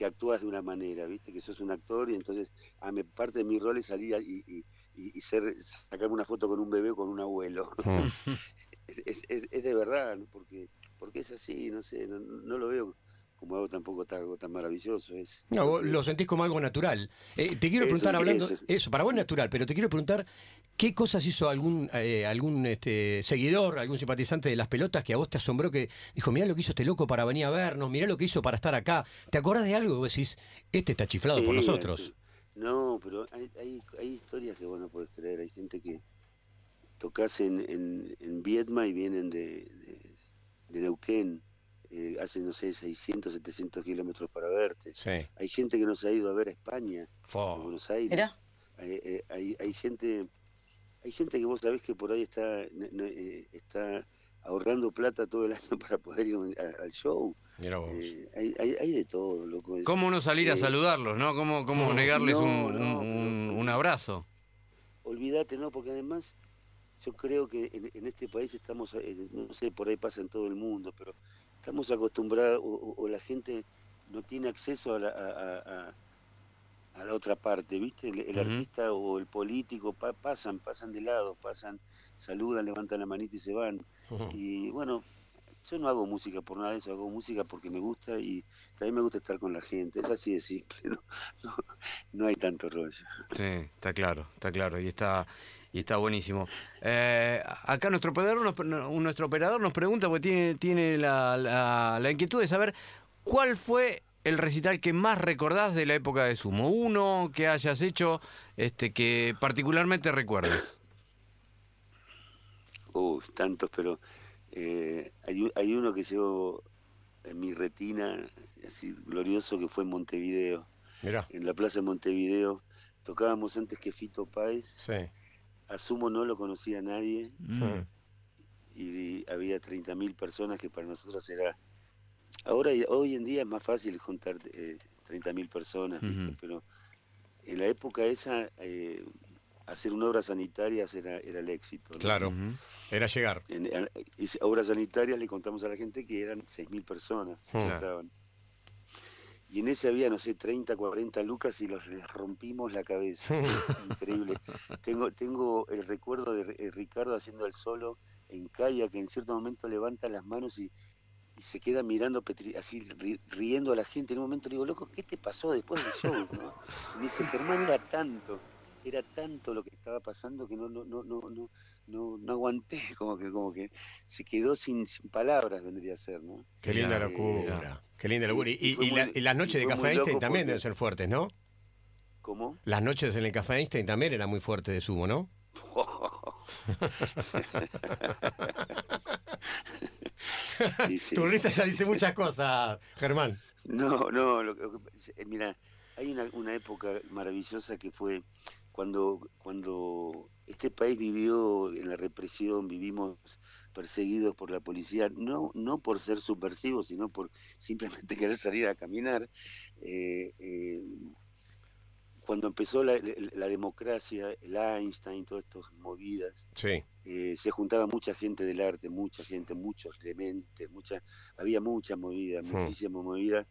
que actúas de una manera, viste que sos un actor y entonces a mi parte de mi rol es salir y, y, y- ser sacarme una foto con un bebé o con un abuelo. Mm. es, es, es de verdad, ¿no? porque porque es así, no sé, no, no lo veo como algo tampoco tan, algo tan maravilloso. Es, No, vos lo sentís como algo natural. Eh, te quiero preguntar, hablando. eso. Eso, para vos es natural, pero te quiero preguntar, ¿qué cosas hizo algún eh, algún este, seguidor, algún simpatizante de las pelotas que a vos te asombró que dijo, mirá lo que hizo este loco para venir a vernos, mirá lo que hizo para estar acá? ¿Te acordás de algo? Vos decís, este está chiflado por nosotros. No, pero hay, hay, hay historias que vos no podés creer. Hay gente que tocas en, en, en Viedma y vienen de, de, de Neuquén. Eh, hacen, no sé, 600, 700 kilómetros para verte. Sí. Hay gente que no se ha ido a ver a España, a. Buenos Aires. Hay, eh, hay, hay gente hay gente que vos sabés que por ahí está eh, está ahorrando plata todo el año para poder ir a- al show. Mirá vos. Eh, hay, hay, hay de todo, loco. ¿Cómo no salir a saludarlos, no? ¿Cómo, cómo no, negarles no, un, no, un- pero- un- un abrazo? olvídate, ¿no? Porque además yo creo que en, este país estamos, eh, no sé, por ahí pasa en todo el mundo, pero estamos acostumbrados o, la gente no tiene acceso a la, a, la otra parte, ¿viste? El, artista o el político pasan, pasan de lado, pasan, saludan, levantan la manita y se van. Y bueno, yo no hago música por nada de eso, hago música porque me gusta y también me gusta estar con la gente. Es así de simple, no, no, hay tanto rollo. Sí, está claro, está claro y está y está buenísimo. Eh, acá nuestro operador, nos, nuestro operador nos pregunta, porque tiene, tiene la, la, inquietud de saber cuál fue el recital que más recordás de la época de Sumo. Uno que hayas hecho este que particularmente recuerdes. Uh, tantos, pero eh, hay, hay uno que llevo en mi retina, así glorioso, que fue en Montevideo. En la plaza de Montevideo. Tocábamos antes que Fito Páez. Sí. Asumo no lo conocía nadie. Mm. Y, había 30.000 personas que para nosotros era... Ahora, hoy en día es más fácil juntar eh, 30.000 personas, pero en la época esa eh, hacer una obra sanitaria era, era el éxito. Claro, era llegar. En, obras sanitarias le contamos a la gente que eran 6.000 personas. Y en ese había, no sé, 30, 40 lucas y los les rompimos la cabeza. Increíble. Tengo, tengo el recuerdo de eh, Ricardo haciendo el solo en Calla, que en cierto momento levanta las manos y, se queda mirando así riendo a la gente. En un momento le digo, loco, ¿qué te pasó después del show? Y me dice, Germán, era tanto era tanto lo que estaba pasando que no no no no no no, aguanté como que como que se quedó sin, palabras vendría a ser no qué linda eh, locura qué linda locura. y, y, las noches de Café Einstein también deben ser fuertes no cómo las noches en el Café Einstein también eran muy fuertes de sumo no tu risa ya dice muchas cosas Germán. No no lo, eh, mira hay una, una época maravillosa que fue cuando, cuando este país vivió en la represión, vivimos perseguidos por la policía, no, no por ser subversivos, sino por simplemente querer salir a caminar. Eh, eh, cuando empezó la, democracia, el Einstein, todas estas movidas, eh, se juntaba mucha gente del arte, mucha gente, muchos dementes, mucha, había mucha movida, hmm. muchísima movida,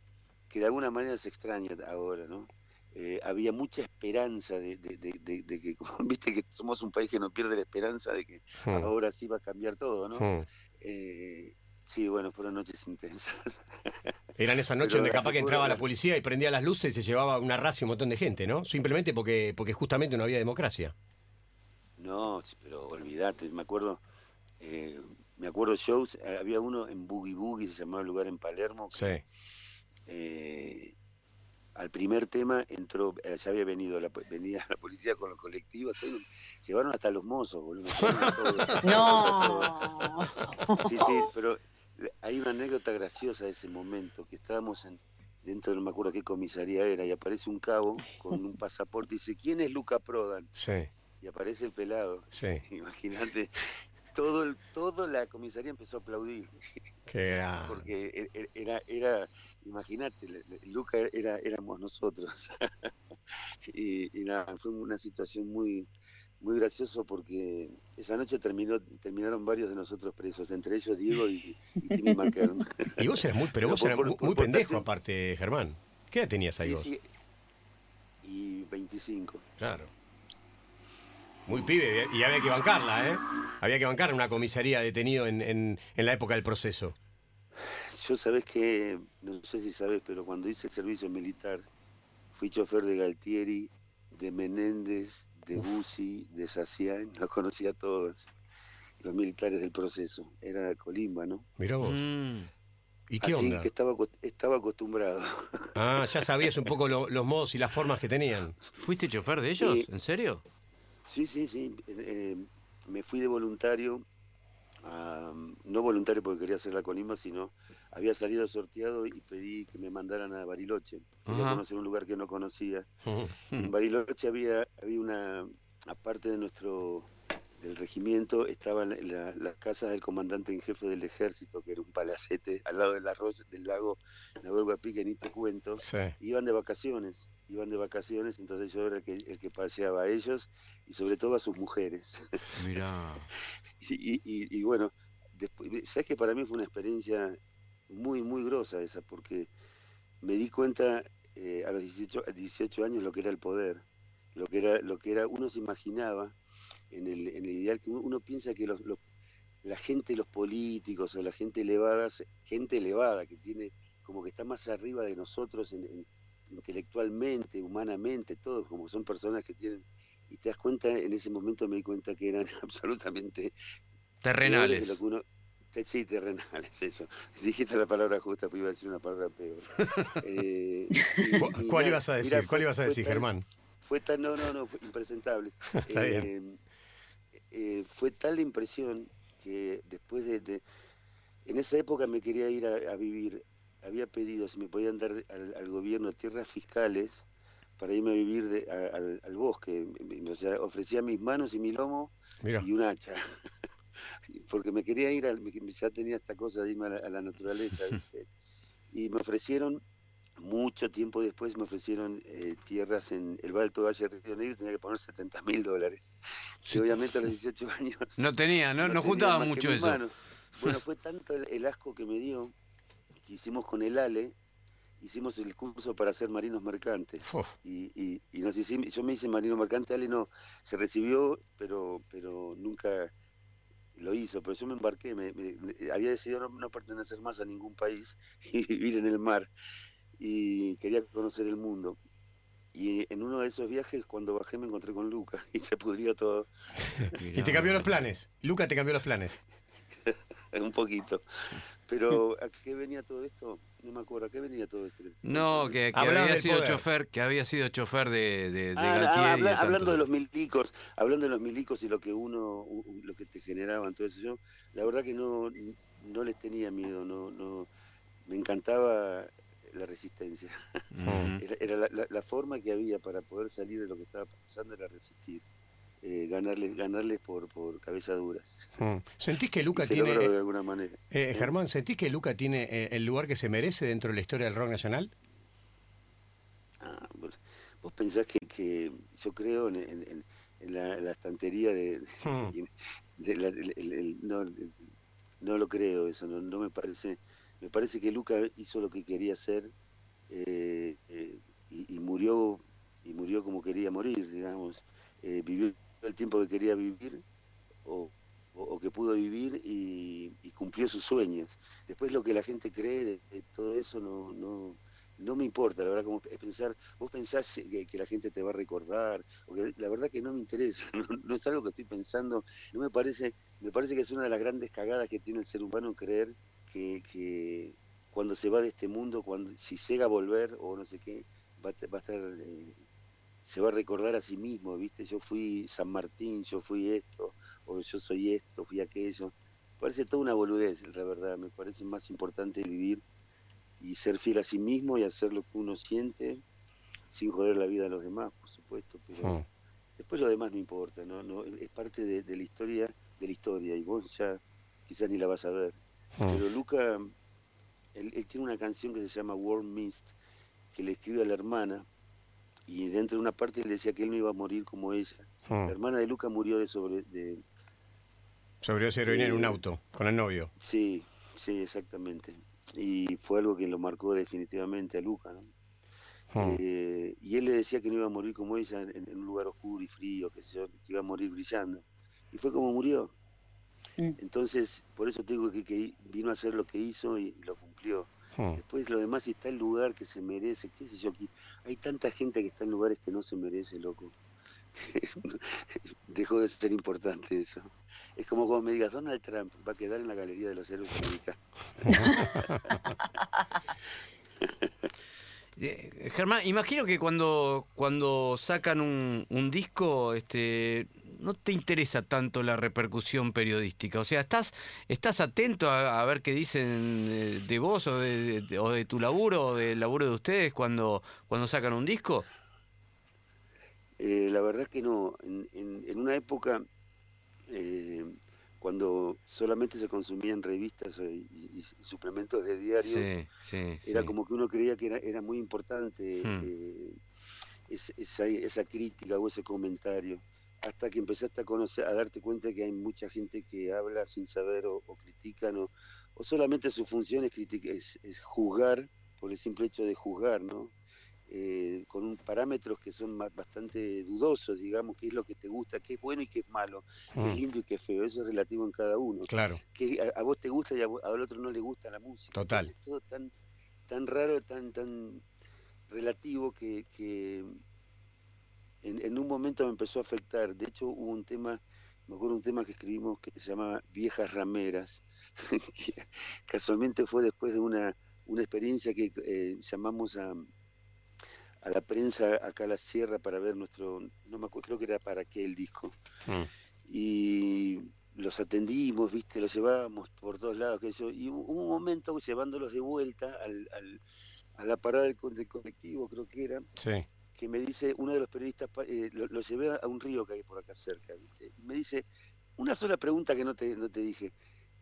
que de alguna manera se extraña ahora, ¿no? Eh, había mucha esperanza de, que, viste que somos un país que no pierde la esperanza de que ahora sí va a cambiar todo, ¿no? Hmm. Eh, sí, bueno, fueron noches intensas. Eran esas noches donde capaz que entraba la policía y prendía las luces y se llevaba una raza y un montón de gente, ¿no? Simplemente porque, porque justamente no había democracia. No, pero olvídate, me acuerdo, eh, me acuerdo shows, había uno en Boogie Boogie, se llamaba el lugar en Palermo. sí al primer tema entró, eh, ya había venido la, venía la policía con los colectivos, llevaron hasta los mozos, boludo. no. Sí, sí, pero hay una anécdota graciosa de ese momento, que estábamos en, dentro de no me acuerdo qué comisaría era, y aparece un cabo con un pasaporte y dice, ¿quién es Luca Prodan? Sí. Y aparece el pelado. Sí. Imagínate, todo, el, todo la comisaría empezó a aplaudir. Qué Porque e, e, era, era, imagínate, Luca era, éramos nosotros. y, nada, fue una situación muy, muy gracioso porque esa noche terminó, terminaron varios de nosotros presos, entre ellos Diego y, y Timmy y vos eras muy, pero vos eras muy, pendejo aparte, Germán. ¿Qué edad tenías ahí vos? y 25. Claro. Muy pibe, y había que bancarla, ¿eh? Había que bancar una comisaría detenido en, en, en la época del proceso. Yo sabes que, no sé si sabes, pero cuando hice el servicio militar, fui chofer de Galtieri, de Menéndez, de Bussi, de Sacián, los conocía a todos, los militares del proceso. Era Colimba, ¿no? Mirá vos. Mm. ¿Y qué Así que estaba, estaba acostumbrado. Ah, ya sabías un poco los modos y las formas que tenían. ¿Fuiste chofer de ellos? ¿En serio? Sí, sí, sí. Eh, me fui de voluntario, no voluntario porque quería hacer la Colimba, sino había salido sorteado y pedí que me mandaran a Bariloche. Quería conocer un lugar que no conocía. en Bariloche había, había una, aparte de nuestro del regimiento, estaban las casas del comandante en jefe del ejército, que era un palacete al lado del arroz del lago Nahuel Guapique, ni te cuento. Iban de vacaciones, iban de vacaciones, entonces yo era el que, el que paseaba a ellos y sobre todo a sus mujeres. Mirá. y, y, y, bueno, después, sabes que para mí fue una experiencia muy, muy grosa esa, porque me di cuenta eh, a los 18, 18 años lo que era el poder, lo que era, lo que era, uno se imaginaba en el, en el ideal que uno, uno piensa que los, los, la gente, los políticos o la gente elevada, gente elevada que tiene como que está más arriba de nosotros en, en, intelectualmente, humanamente, todos como son personas que tienen y te das cuenta, en ese momento me di cuenta que eran absolutamente terrenales. De lo que uno, sí, terrenales, eso. Dijiste la palabra justa, pues iba a decir una palabra peor. eh, y, y ¿Cuál ibas a decir? ¿Cuál ibas a decir, Germán? Fue tan, no, no, no, fue impresentable. Está eh, bien. Eh, fue tal la impresión que después de, de, En esa época me quería ir a, a vivir, había pedido si me podían dar al, al gobierno tierras fiscales para irme a vivir de, a, al, al, bosque. O sea, ofrecía mis manos y mi lomo y un hacha. Porque me quería ir, al, ya tenía esta cosa de irme a la, a la naturaleza. ¿viste? y me ofrecieron, mucho tiempo después, me ofrecieron eh, tierras en el Balto Valle de Río Negro y tenía que poner 70 mil dólares. Sí. Y obviamente a los 18 años. No tenía, no, no, no juntaba mucho eso. Manos. Bueno, fue tanto el, el asco que me dio que hicimos con el ALE hicimos el curso para ser marinos mercantes y, y, y, nos hicimos, yo me hice marino mercante, Ale no, se recibió, pero pero nunca lo hizo, pero yo me embarqué, me, me, había decidido no, no, pertenecer más a ningún país y vivir en el mar y quería conocer el mundo. Y en uno de esos viajes, cuando bajé, me encontré con Luca y se pudrió todo. y te cambió los planes. Luca te cambió los planes. un poquito. Pero ¿a qué venía todo esto? No me acuerdo, ¿a qué venía todo esto? No, que, que había sido poder. chofer, que había sido chofer de, de, de ah, Galtieri. Ah, habla, hablando de los milicos, hablando de los milicos y lo que uno, lo que te generaban, todo eso, yo la verdad que no, no les tenía miedo, no, no, me encantaba la resistencia. Uh -huh. Era, era la, la, la, forma que había para poder salir de lo que estaba pasando era resistir. Eh, ganarles ganarles por, por cabeza duras. Mm. ¿Sentís que Luca se tiene de alguna manera? Eh, Germán, ¿sentís que Luca tiene eh, el lugar que se merece dentro de la historia del rock nacional? Ah, vos, vos, pensás que, que yo creo en, en, en, la, en la, estantería de, mm. de la, el, el, no, no lo creo eso, no, no, me parece me parece que Luca hizo lo que quería hacer eh, y, y, murió y murió como quería morir, digamos, vivió el tiempo que quería vivir o, que pudo vivir y, y, cumplió sus sueños. Después lo que la gente cree de, todo eso no, no, no, me importa, la verdad, como es pensar, vos pensás que, la gente te va a recordar, la verdad que no me interesa, no, no, es algo que estoy pensando, no me parece, me parece que es una de las grandes cagadas que tiene el ser humano creer que, que cuando se va de este mundo, cuando si llega a volver o no sé qué, va, va a estar... Eh, se va a recordar a sí mismo, ¿viste? Yo fui San Martín, yo fui esto, o yo soy esto, fui aquello. Parece toda una boludez, la verdad. Me parece más importante vivir y ser fiel a sí mismo y hacer lo que uno siente sin joder la vida a los demás, por supuesto. Pero después lo demás no importa, ¿no? no es parte de, de, la historia, de la historia, y vos ya quizás ni la vas a ver. Pero Luca, él, él tiene una canción que se llama Warm Mist, que le escribe a la hermana, y dentro de una parte le decía que él no iba a morir como ella. Hmm. La hermana de Luca murió de sobre... De, Sobredosis heroína en un auto, con el novio. Sí, sí, exactamente. Y fue algo que lo marcó definitivamente a Luca, ¿no? Hmm. Eh, y él le decía que no iba a morir como ella en, en un lugar oscuro y frío, que, se, que iba a morir brillando. Y fue como murió. Mm. Entonces, por eso te digo que, que, vino a hacer lo que hizo y, y lo cumplió. Hmm. Después lo demás, si está el lugar que se merece, qué sé yo, aquí hay tanta gente que está en lugares que no se merece, loco. Dejó de ser importante eso. Es como cuando me digas, Donald Trump va a quedar en la galería de los héroes. Eh, Germán, imagino que cuando, cuando sacan un, un disco, este, no te interesa tanto la repercusión periodística. O sea, estás, estás atento a, a ver qué dicen de vos o de, de, o de, tu laburo o del laburo de ustedes cuando, cuando sacan un disco. Eh, la verdad es que no. En, en, en una época, eh, cuando solamente se consumían revistas y, y, y suplementos de diarios, sí, sí, era sí. como que uno creía que era, era muy importante hmm. eh, esa, esa crítica o ese comentario hasta que empezaste a conocer, a darte cuenta que hay mucha gente que habla sin saber o, o critican o, o solamente su función es, critica- es, es juzgar por el simple hecho de juzgar, ¿no? Eh, con un parámetros que son bastante dudosos, digamos, qué es lo que te gusta, qué es bueno y qué es malo, qué es Mm, lindo y qué es feo, eso es relativo en cada uno. claro, Que a, a vos te gusta y a al otro no le gusta la música. Total. Entonces, todo tan, tan raro, tan, tan relativo que, que en, en un momento me empezó a afectar. De hecho, hubo un tema, me acuerdo un tema que escribimos que se llama Viejas Rameras, que casualmente fue después de una, una experiencia que eh, llamamos a, a la prensa acá a la sierra para ver nuestro, no me acuerdo, creo que era para qué el disco. Mm, y los atendimos, viste, los llevábamos por todos lados, que yo, y hubo un momento llevándolos de vuelta al, al- a la parada del, co- del colectivo, creo que era, sí, que me dice, uno de los periodistas, eh, lo, llevé a un río que hay por acá cerca, ¿viste? y me dice, una sola pregunta que no te, no te dije,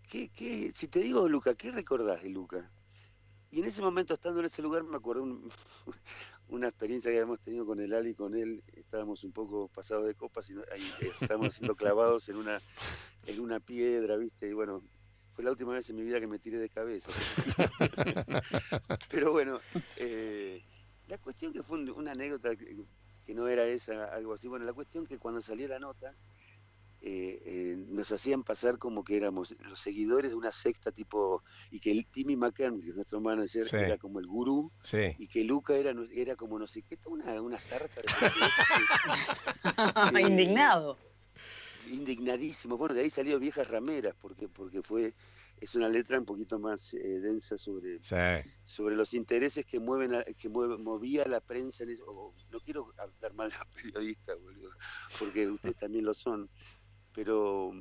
¿Qué, qué, si te digo Luca, ¿qué recordás de Luca? Y en ese momento, estando en ese lugar, me acordé un- una experiencia que habíamos tenido con el Ali, con él, estábamos un poco pasados de copas y eh, estábamos siendo clavados en una, en una piedra, ¿viste? Y bueno, fue la última vez en mi vida que me tiré de cabeza. Pero bueno, eh, la cuestión que fue un- una anécdota que, que no era esa, algo así, bueno, la cuestión que cuando salió la nota, eh, eh, nos hacían pasar como que éramos los seguidores de una secta tipo, y que el Timmy McCann, que es nuestro manager, Sí. era como el gurú, sí. y que Luca era, no- era como no sé qué, una, una sarta de Indignado. indignadísimo. Bueno, de ahí salió Viejas Rameras, porque, porque fue, es una letra un poquito más eh, densa sobre, Sí, sobre los intereses que mueven a- que mueve- movía la prensa en eso. no quiero hablar mal de los periodistas, boludo, porque ustedes también lo son, pero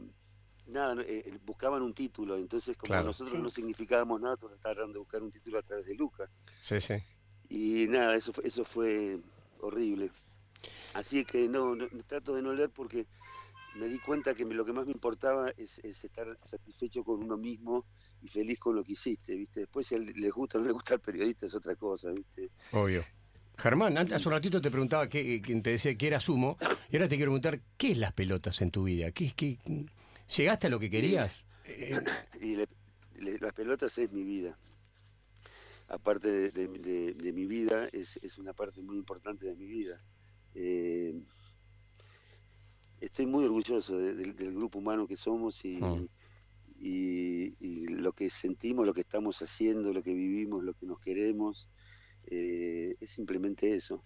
nada, no, eh, buscaban un título, entonces como Claro. nosotros Sí. no significábamos nada, todos trataron de buscar un título a través de Luca. sí, sí. Y nada, eso, fue- eso fue horrible. Así que no, no- trato de no leer porque me di cuenta que lo que más me importaba es, es estar satisfecho con uno mismo y feliz con lo que hiciste, ¿viste? Después si a él le gusta o no le gusta al periodista es otra cosa, ¿viste? Obvio. Germán, antes, hace un ratito te preguntaba, qué, que te decía que era sumo, y ahora te quiero preguntar, ¿qué es las pelotas en tu vida? ¿Qué, qué, ¿Llegaste a lo que querías? Eh, Y le- le- las pelotas es mi vida. Aparte de, de- de- de mi vida, es, es una parte muy importante de mi vida. Eh, estoy muy orgulloso de- del- del grupo humano que somos y, Mm. y- y lo que sentimos, lo que estamos haciendo, lo que vivimos, lo que nos queremos. eh, es simplemente eso.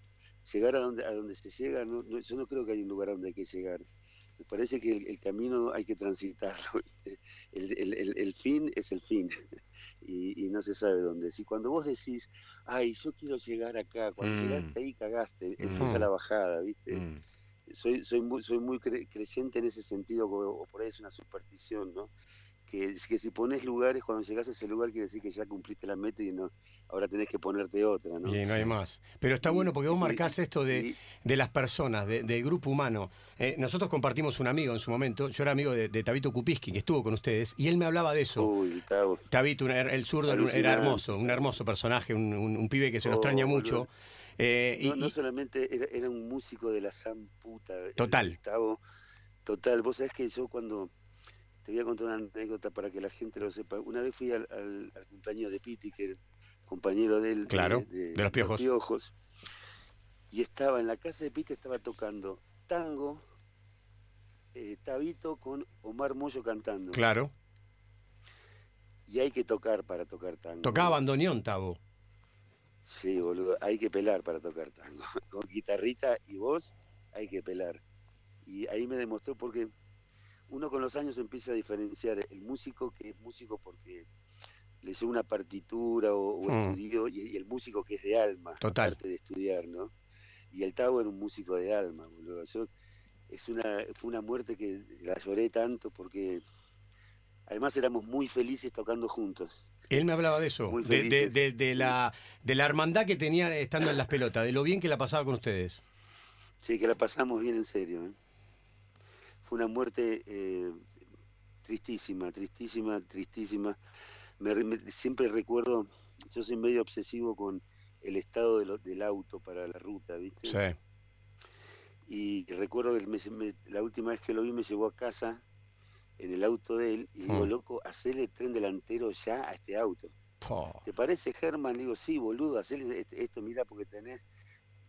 Llegar a donde, a donde se llega, no- no- yo no creo que hay un lugar a donde hay que llegar. Me parece que el, el camino hay que transitarlo. el, el- fin es el fin y, y no se sabe dónde. Si cuando vos decís, ay, yo quiero llegar acá, cuando Mm. llegaste ahí cagaste, Mm. empieza la bajada, ¿viste? Soy, soy muy, soy muy cre- creyente en ese sentido, o, por ahí es una superstición, ¿no? Que, que si pones lugares, cuando llegas a ese lugar quiere decir que ya cumpliste la meta y no ahora tenés que ponerte otra, ¿no? y no hay más. Pero está bueno porque vos marcás esto de, de las personas, de- del grupo humano. Eh, nosotros compartimos un amigo en su momento, yo era amigo de, de Tabito Kupiski, que estuvo con ustedes, y él me hablaba de eso. Uy. Tabito, un- el zurdo, era hermoso, un hermoso personaje, un, un- un pibe que se lo Oh, extraña boludo. Eh, y- no, solamente era, era un músico de la san puta. el- Total. el Tavo, total. Vos sabés que yo cuando. Te voy a contar una anécdota para que la gente lo sepa. Una vez fui al, al, al cumpleaños de Piti, que era compañero de él. Claro, de los Piojos. Y estaba en la casa de Piti, estaba tocando tango, eh, Tabito con Omar Moyo cantando. claro, Y hay que tocar para tocar tango. tocaba bandoneón, Tabo. Sí, boludo, hay que pelar para tocar tango. Con guitarrita y voz hay que pelar. Y ahí me demostró porque uno con los años empieza a diferenciar el músico que es músico porque leyó una partitura o, o Mm. estudió y, y el músico que es de alma, Total. aparte de estudiar, ¿no? Y el Tavo era un músico de alma, boludo. Yo, es una, fue una muerte que la lloré tanto porque además éramos muy felices tocando juntos. Él me hablaba de eso, de, de- de- de la, de la hermandad que tenía estando en las pelotas, de lo bien que la pasaba con ustedes. Sí, que la pasamos bien en serio. ¿eh? Fue una muerte eh, tristísima, tristísima, tristísima. Me re- me- siempre recuerdo, yo soy medio obsesivo con el estado de lo- del auto para la ruta, ¿viste? Sí. Y recuerdo que la última vez que lo vi me llevó a casa en el auto de él y digo, mm. loco, hacerle tren delantero ya a este auto. ¿Te parece, Germán? digo, sí, boludo, hacerle este, esto, mira, porque tenés,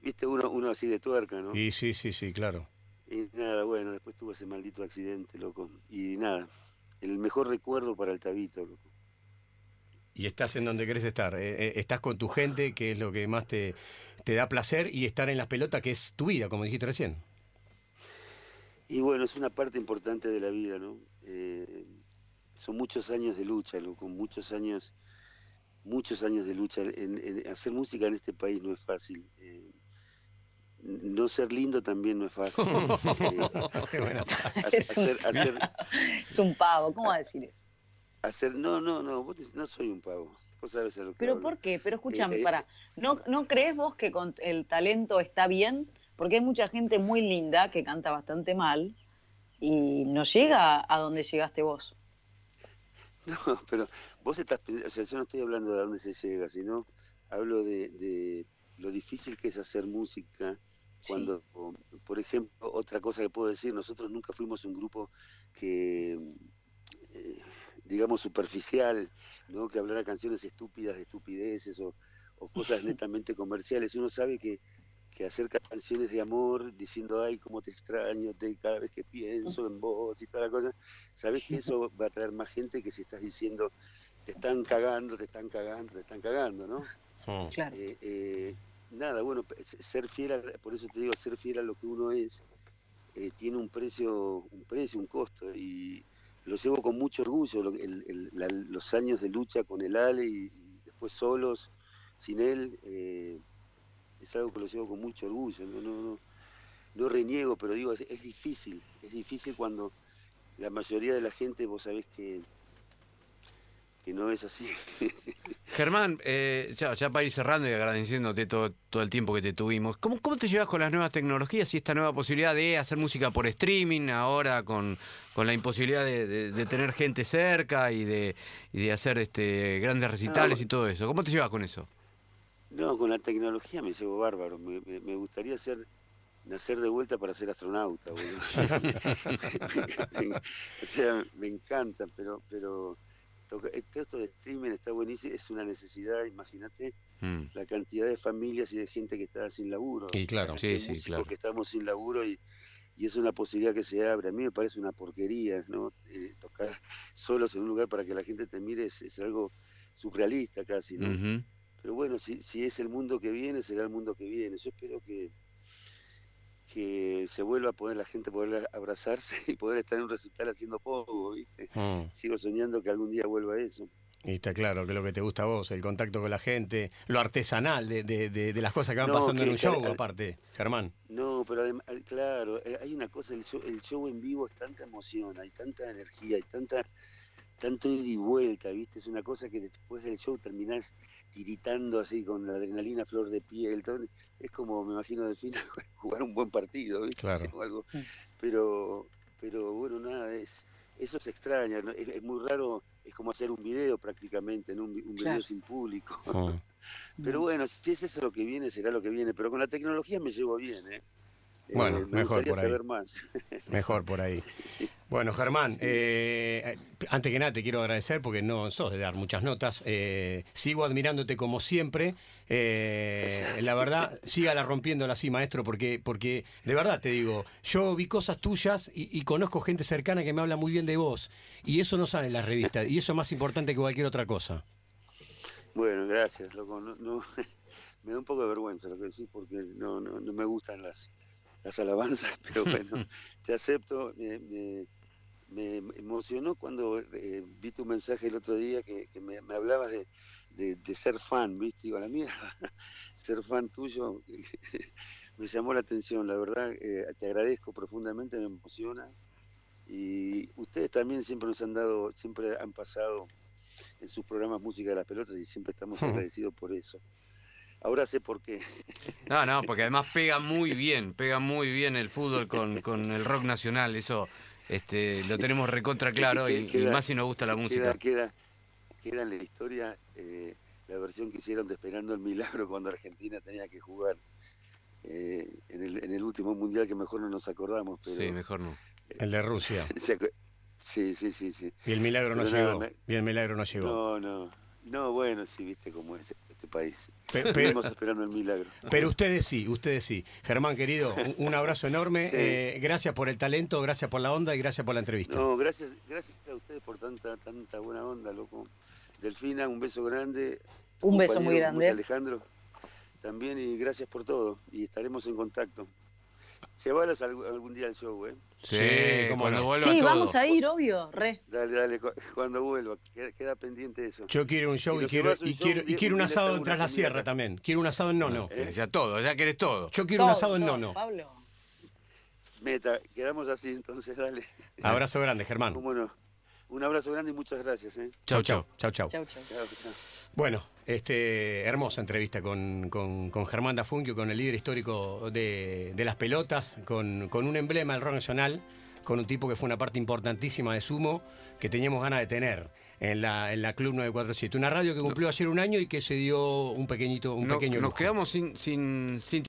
viste, uno, uno así de tuerca, ¿no? Y sí, sí, sí, claro. Y nada, bueno, después tuvo ese maldito accidente, loco. Y nada, el mejor recuerdo para el Tabito, loco. Y estás en donde querés estar. Eh, eh, estás con tu gente, que es lo que más te, te da placer, y estar en las pelotas, que es tu vida, como dijiste recién. Y bueno, es una parte importante de la vida, ¿no? Eh, son muchos años de lucha, loco, muchos años, muchos años de lucha. En, hacer música en este país no es fácil. no ser lindo también no es fácil. es un pavo, ¿cómo va a decir eso? hacer, no, no, no, no soy un pavo. Vos sabés lo que Pero ¿por qué? Pero escúchame, eh, para, ¿no, ¿no crees vos que con el talento está bien? Porque hay mucha gente muy linda que canta bastante mal y no llega a donde llegaste vos. No, pero vos estás, o sea, yo no estoy hablando de dónde se llega, sino hablo de, de lo difícil que es hacer música cuando, por ejemplo, otra cosa que puedo decir, nosotros nunca fuimos un grupo que eh, digamos, superficial, ¿no? que hablara canciones estúpidas de estupideces o, cosas netamente comerciales. Uno sabe que, que, hacer canciones de amor diciendo, ay, cómo te extraño te, cada vez que pienso en vos y toda la cosa, sabes que eso va a traer más gente que si estás diciendo, te están cagando, te están cagando, te están cagando, ¿no? Oh. Claro. Eh, eh, nada, bueno, ser fiel, a, por eso te digo, ser fiel a lo que uno es, eh, tiene un precio, un precio, un costo, y, lo llevo con mucho orgullo, los años de lucha con el Ale y, después solos, sin él, eh, es algo que lo llevo con mucho orgullo, no, no, no, reniego, pero digo, es, difícil, es difícil cuando la mayoría de la gente, vos sabés que que no es así. Germán, eh, ya, para ir cerrando y agradeciéndote todo, todo el tiempo que te tuvimos, ¿cómo, ¿cómo te llevas con las nuevas tecnologías y esta nueva posibilidad de hacer música por streaming ahora con, con la imposibilidad de, tener gente cerca y de, y de hacer este grandes recitales y todo eso? ¿Cómo te llevas con eso? No, con la tecnología me llevo bárbaro. Me, me, gustaría ser nacer de vuelta para ser astronauta. o sea, me encanta, pero... pero esto de streaming está buenísimo, es una necesidad, imagínate mm. la cantidad de familias y de gente que está sin laburo. Y claro, sí, sí, claro. Que estamos sin laburo y, y, es una posibilidad que se abre. A mí me parece una porquería, ¿no? Eh, tocar solos en un lugar para que la gente te mire es, algo surrealista casi, ¿no? Pero bueno, si, si es el mundo que viene, será el mundo que viene. Yo espero que, que se vuelva a poder la gente poder abrazarse y poder estar en un recital haciendo poco, ¿viste? Mm. Sigo soñando que algún día vuelva eso. Y está claro que lo que te gusta a vos, el contacto con la gente, lo artesanal de, de, de, las cosas que van pasando en un show, aparte, Germán. No, pero además, claro, eh, hay una cosa, el show, el show en vivo es tanta emoción, hay tanta energía, hay tanta tanto ida y vuelta, ¿viste? Es una cosa que después del show terminás tiritando así con la adrenalina flor de piel, todo, es como, me imagino, del final jugar un buen partido, ¿viste? Claro. algo. Pero, pero bueno, nada, es eso se extraña, es, muy raro, es como hacer un video prácticamente, ¿no? un, video sin público. Ah. pero bueno, si es eso lo que viene, será lo que viene, pero con la tecnología me llevo bien, ¿eh? Bueno, eh, mejor por ahí. Mejor por ahí. Bueno, Germán, eh, antes que nada te quiero agradecer porque no sos de dar muchas notas. Eh, sigo admirándote como siempre. la verdad, sígala rompiéndola así, maestro, porque, porque de verdad te digo, yo vi cosas tuyas y, conozco gente cercana que me habla muy bien de vos. Y eso no sale en las revistas. Y eso es más importante que cualquier otra cosa. Bueno, gracias, loco. me da un poco de vergüenza lo que decís porque no, no, no me gustan las, las alabanzas, pero bueno, te acepto. Me, me, emocionó cuando eh, vi tu mensaje el otro día que, me, hablabas de, de, ser fan, ¿viste? Digo, la mía, ser fan tuyo, me llamó la atención, la verdad, eh, te agradezco profundamente, me emociona. Y ustedes también siempre nos han dado, siempre han pasado en sus programas Música de las Pelotas y siempre estamos agradecidos por eso. Ahora sé por qué. No, no, porque además pega muy bien, pega muy bien el fútbol con, el rock nacional, eso este, lo tenemos recontra claro y, más si nos gusta la música. Queda, queda en la historia eh, la versión que hicieron de Esperando el Milagro cuando Argentina tenía que jugar. eh, en, el, en el último mundial que mejor no nos acordamos. Pero, Sí, mejor no. El de Rusia. sí, sí, sí, sí. Y el milagro no nada, llegó. me- Y el milagro no llegó. No, no. No, bueno, sí, viste cómo es país. Pe- pe- Estamos esperando el milagro. Pero ustedes sí, ustedes sí. Germán, querido, un, un abrazo enorme. Sí. Eh, gracias por el talento, gracias por la onda y gracias por la entrevista. No, gracias, gracias a ustedes por tanta, tanta buena onda, loco. Delfina, un beso grande. Un beso muy grande. Alejandro, también y gracias por todo. Y estaremos en contacto. Llevalas algún, algún día al show, ¿eh? Sí, Sí, cuando vuelva Sí, todo. vamos a ir, obvio, re. Dale, dale, cu- cuando vuelva. Queda, queda pendiente eso. Yo quiero un show y quiero, y show, quiero, y quiero un asado en Tras la Sierra acá. también. Quiero un asado en Nono. ¿Eh? Ya todo, ya querés todo. Yo quiero un Todo, asado en todo, Nono. Pablo. Meta, quedamos así, entonces dale. Abrazo grande, Germán. ¿Cómo no? Un abrazo grande y muchas gracias, ¿eh? Chau, chau. Chau, chau. Chau, chau. Chao, chao. Bueno, este, hermosa entrevista con, con, con Germán Dafunquio, con el líder histórico de, de las pelotas, con, con un emblema del rock nacional, con un tipo que fue una parte importantísima de Sumo, que teníamos ganas de tener en la, en la Club 947. Una radio que cumplió ayer un año y que se dio un pequeñito, un No- pequeño nos lujo. quedamos sin, sin, sin